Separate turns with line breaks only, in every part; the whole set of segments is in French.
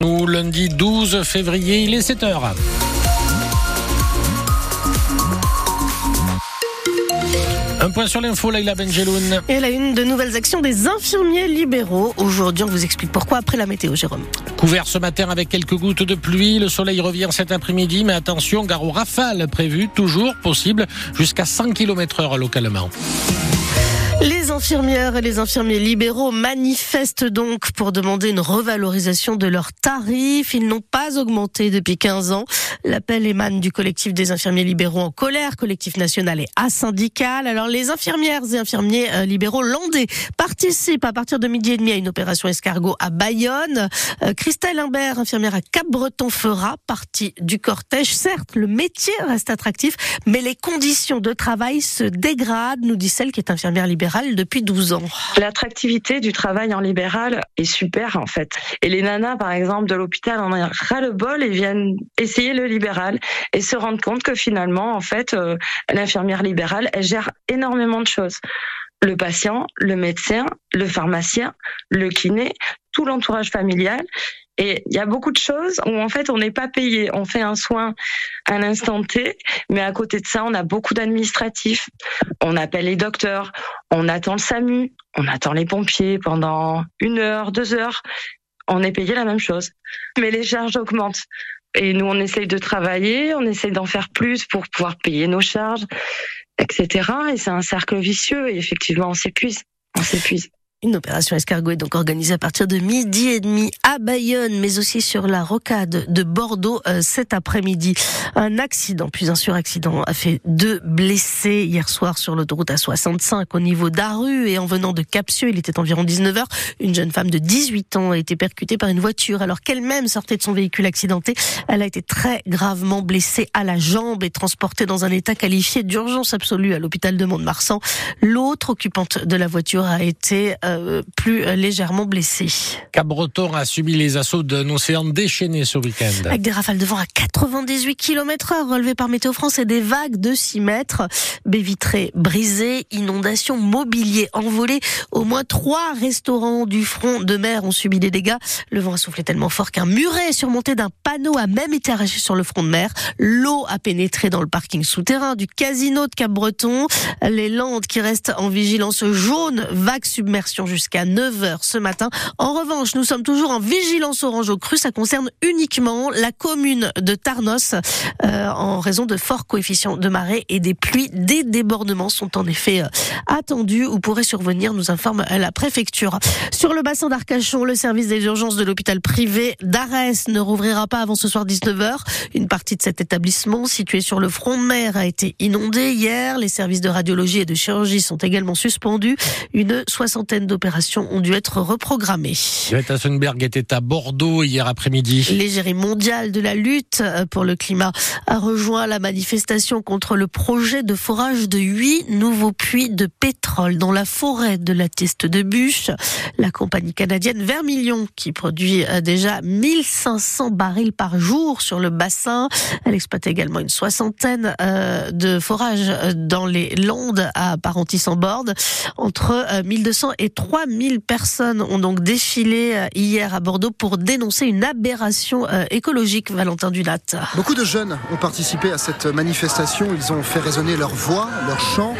Nous, lundi 12 février, il est 7 heures. Un point sur l'info, Laila Benjeloun.
Et la une de nouvelles actions des infirmiers libéraux. Aujourd'hui, on vous explique pourquoi après la météo, Jérôme.
Couvert ce matin avec quelques gouttes de pluie. Le soleil revient cet après-midi, mais attention, gare aux rafales prévues, toujours possible, jusqu'à 100 km heure localement.
Les infirmières et les infirmiers libéraux manifestent donc pour demander une revalorisation de leurs tarifs. Ils n'ont pas augmenté depuis 15 ans. L'appel émane du collectif des infirmiers libéraux en colère, collectif national et asyndical. Alors les infirmières et infirmiers euh, libéraux landais participent à partir de midi et demi à une opération escargot à Bayonne. Euh, Christelle Imbert, infirmière à Cap-Breton, fera partie du cortège. Certes, le métier reste attractif, mais les conditions de travail se dégradent, nous dit celle qui est infirmière libérale depuis 12 ans.
L'attractivité du travail en libéral est super en fait. Et les nanas, par exemple, de l'hôpital en ont ras le bol et viennent essayer le libéral et se rendre compte que finalement, en fait, euh, l'infirmière libérale, elle gère énormément de choses le patient, le médecin, le pharmacien, le kiné, tout l'entourage familial. Et il y a beaucoup de choses où en fait on n'est pas payé. On fait un soin à l'instant T, mais à côté de ça, on a beaucoup d'administratifs. On appelle les docteurs, on attend le SAMU, on attend les pompiers pendant une heure, deux heures. On est payé la même chose. Mais les charges augmentent. Et nous, on essaye de travailler, on essaye d'en faire plus pour pouvoir payer nos charges, etc. Et c'est un cercle vicieux et effectivement, on s'épuise. On s'épuise.
Une opération escargot est donc organisée à partir de midi et demi à Bayonne, mais aussi sur la rocade de Bordeaux euh, cet après-midi. Un accident, puis un suraccident, a fait deux blessés hier soir sur l'autoroute A65 au niveau d'Aru et en venant de Capsieux. Il était environ 19h. Une jeune femme de 18 ans a été percutée par une voiture alors qu'elle-même sortait de son véhicule accidenté. Elle a été très gravement blessée à la jambe et transportée dans un état qualifié d'urgence absolue à l'hôpital de Mont-de-Marsan. L'autre occupante de la voiture a été euh, plus légèrement blessée.
Cap-Breton a subi les assauts d'un océan déchaîné ce week-end.
Avec des rafales de vent à 98 km heure relevées par Météo France et des vagues de 6 mètres. Baies vitrées brisées, inondations, mobilier envolé. Au moins trois restaurants du front de mer ont subi des dégâts. Le vent a soufflé tellement fort qu'un muret surmonté d'un panneau a même été arraché sur le front de mer. L'eau a pénétré dans le parking souterrain du casino de Cap-Breton. Les Landes qui restent en vigilance jaune, vague submersion jusqu'à 9h ce matin. En revanche, nous sommes toujours en vigilance orange au cru. Ça concerne uniquement la commune de Tarnos euh, en raison de forts coefficients de marée et des pluies. Des débordements sont en effet euh, attendus ou pourraient survenir, nous informe la préfecture. Sur le bassin d'Arcachon, le service des urgences de l'hôpital privé d'Arès ne rouvrira pas avant ce soir 19h. Une partie de cet établissement situé sur le front de mer a été inondée hier. Les services de radiologie et de chirurgie sont également suspendus. Une soixantaine d'opérations ont dû être reprogrammées.
Greta Thunberg était à Bordeaux hier après-midi.
L'égérie mondiale de la lutte pour le climat a rejoint la manifestation contre le projet de forage de huit nouveaux puits de pétrole dans la forêt de la Teste de Bûche. La compagnie canadienne Vermilion, qui produit euh, déjà 1500 barils par jour sur le bassin, elle exploite également une soixantaine euh, de forages euh, dans les Landes à Parentis-en-Borde. Entre 1200 et 3000 personnes ont donc défilé hier à Bordeaux pour dénoncer une aberration écologique, Valentin Dulat.
Beaucoup de jeunes ont participé à cette manifestation. Ils ont fait résonner leur voix, leur chant.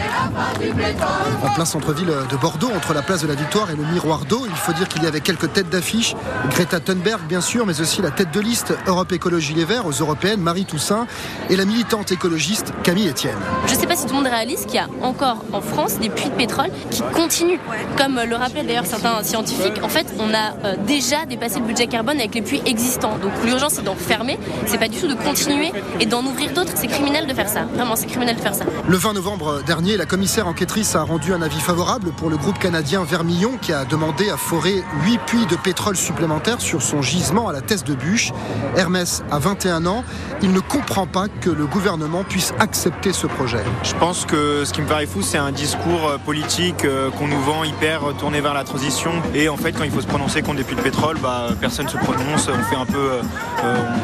En plein centre-ville de Bordeaux, entre la place de la Victoire et le miroir d'eau, il faut dire qu'il y avait quelques têtes d'affiche. Greta Thunberg, bien sûr, mais aussi la tête de liste Europe Écologie Les Verts aux Européennes, Marie Toussaint, et la militante écologiste Camille Etienne.
Je ne sais pas si tout le monde réalise qu'il y a encore en France des puits de pétrole qui continuent. Comme le rappelaient d'ailleurs certains scientifiques, en fait, on a euh, déjà dépassé le budget carbone avec les puits existants. Donc l'urgence, c'est d'en fermer. C'est pas du tout de continuer et d'en ouvrir d'autres. C'est criminel de faire ça. Vraiment, c'est criminel de faire ça.
Le 20 novembre dernier, la commissaire enquêtrice a rendu un avis favorable pour le groupe canadien Vermillon qui a demandé à forer 8 puits de pétrole supplémentaires sur son gisement à la Teste de Bûche. Hermès a 21 ans. Il ne comprend pas que le gouvernement puisse accepter ce projet.
Je pense que ce qui me paraît fou, c'est un discours politique qu'on nous vend hyper tourner vers la transition. Et en fait, quand il faut se prononcer contre des puits de pétrole, bah, personne ne se prononce. On fait un peu, euh,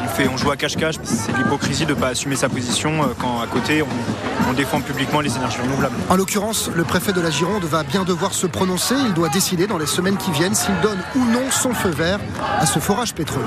on, fait, on joue à cache-cache. C'est l'hypocrisie de ne pas assumer sa position euh, quand à côté on, on défend publiquement les énergies renouvelables.
En l'occurrence, le préfet de la Gironde va bien devoir se prononcer. Il doit décider dans les semaines qui viennent s'il donne ou non son feu vert à ce forage pétrolier.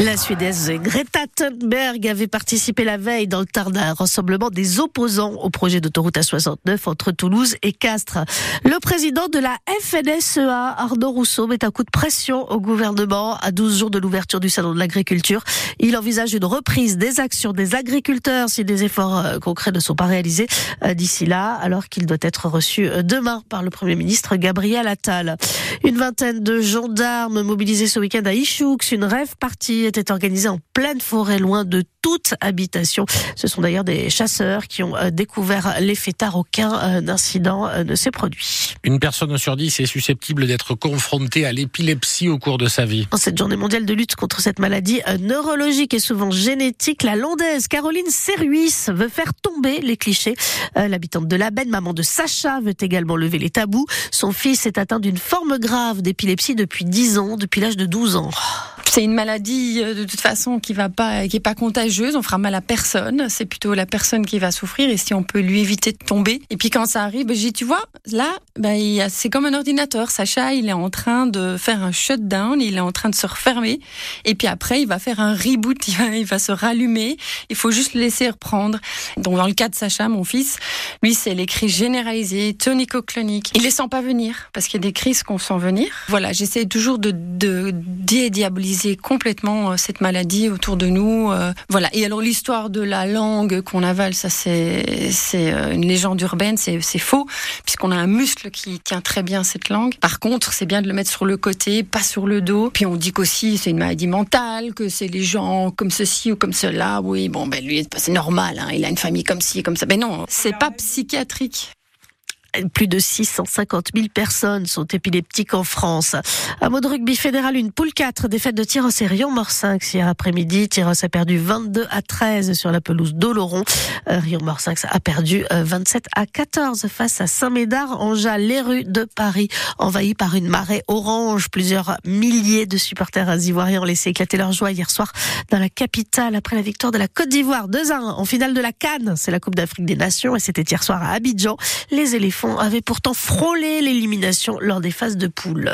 La Suédoise Greta Thunberg avait participé la veille dans le Tarn à rassemblement des opposants au projet d'autoroute A69 entre Toulouse et Castres. Le président de la FNSEA, Arnaud Rousseau, met un coup de pression au gouvernement à 12 jours de l'ouverture du salon de l'agriculture. Il envisage une reprise des actions des agriculteurs si des efforts euh, concrets ne sont pas réalisés euh, d'ici là, alors qu'il doit être reçu euh, demain par le Premier ministre Gabriel Attal. Une vingtaine de gendarmes mobilisés ce week-end à Ichoux. Une rêve partie était organisée en pleine forêt, loin de toute habitation. Ce sont d'ailleurs des chasseurs qui ont découvert les fêtards. Aucun incident ne s'est produit.
Une personne sur dix est susceptible d'être confrontée à l'épilepsie au cours de sa vie.
En cette journée mondiale de lutte contre cette maladie neurologique et souvent génétique, la landaise Caroline Serruis veut faire tomber les clichés. L'habitante de la Benne, maman de Sacha, veut également lever les tabous. Son fils est atteint d'une forme grave d'épilepsie depuis 10 ans, depuis l'âge de 12 ans.
C'est une maladie de toute façon qui va pas, qui est pas contagieuse. On fera mal à personne. C'est plutôt la personne qui va souffrir. Et si on peut lui éviter de tomber. Et puis quand ça arrive, j'ai tu vois, là, ben, c'est comme un ordinateur. Sacha, il est en train de faire un shutdown. Il est en train de se refermer. Et puis après, il va faire un reboot. Il va, il va se rallumer. Il faut juste le laisser reprendre. Donc dans le cas de Sacha, mon fils, lui, c'est les crises généralisées, tonico-cloniques. Il les sent pas venir parce qu'il y a des crises qu'on sent venir. Voilà, j'essaie toujours de, de dédiaboliser complètement euh, cette maladie autour de nous. Euh, voilà. Et alors l'histoire de la langue qu'on avale, ça c'est c'est euh, une légende urbaine, c'est c'est faux puisqu'on a un muscle qui tient très bien cette langue. Par contre, c'est bien de le mettre sur le côté, pas sur le dos. Puis on dit qu'aussi c'est une maladie mentale, que c'est les gens comme ceci ou comme cela. Oui, bon ben lui c'est normal, hein, il a une famille comme ci, comme ça. Mais non, c'est pas psychiatrique.
Plus de 650 000 personnes sont épileptiques en France. Un mot de rugby fédéral, une poule 4, défaite de Tyros et Rion-Morcinx hier après-midi. Tyros a perdu 22 à 13 sur la pelouse d'Oloron. Euh, Rion-Morcinx a perdu 27 euh, à 14 face à Saint-Médard en les rues de Paris, envahies par une marée orange. Plusieurs milliers de supporters ivoiriens ont laissé éclater leur joie hier soir dans la capitale après la victoire de la Côte d'Ivoire 2-1 en finale de la Cannes. C'est la Coupe d'Afrique des Nations et c'était hier soir à Abidjan. Les éléphants avait pourtant frôlé l'élimination lors des phases de poule.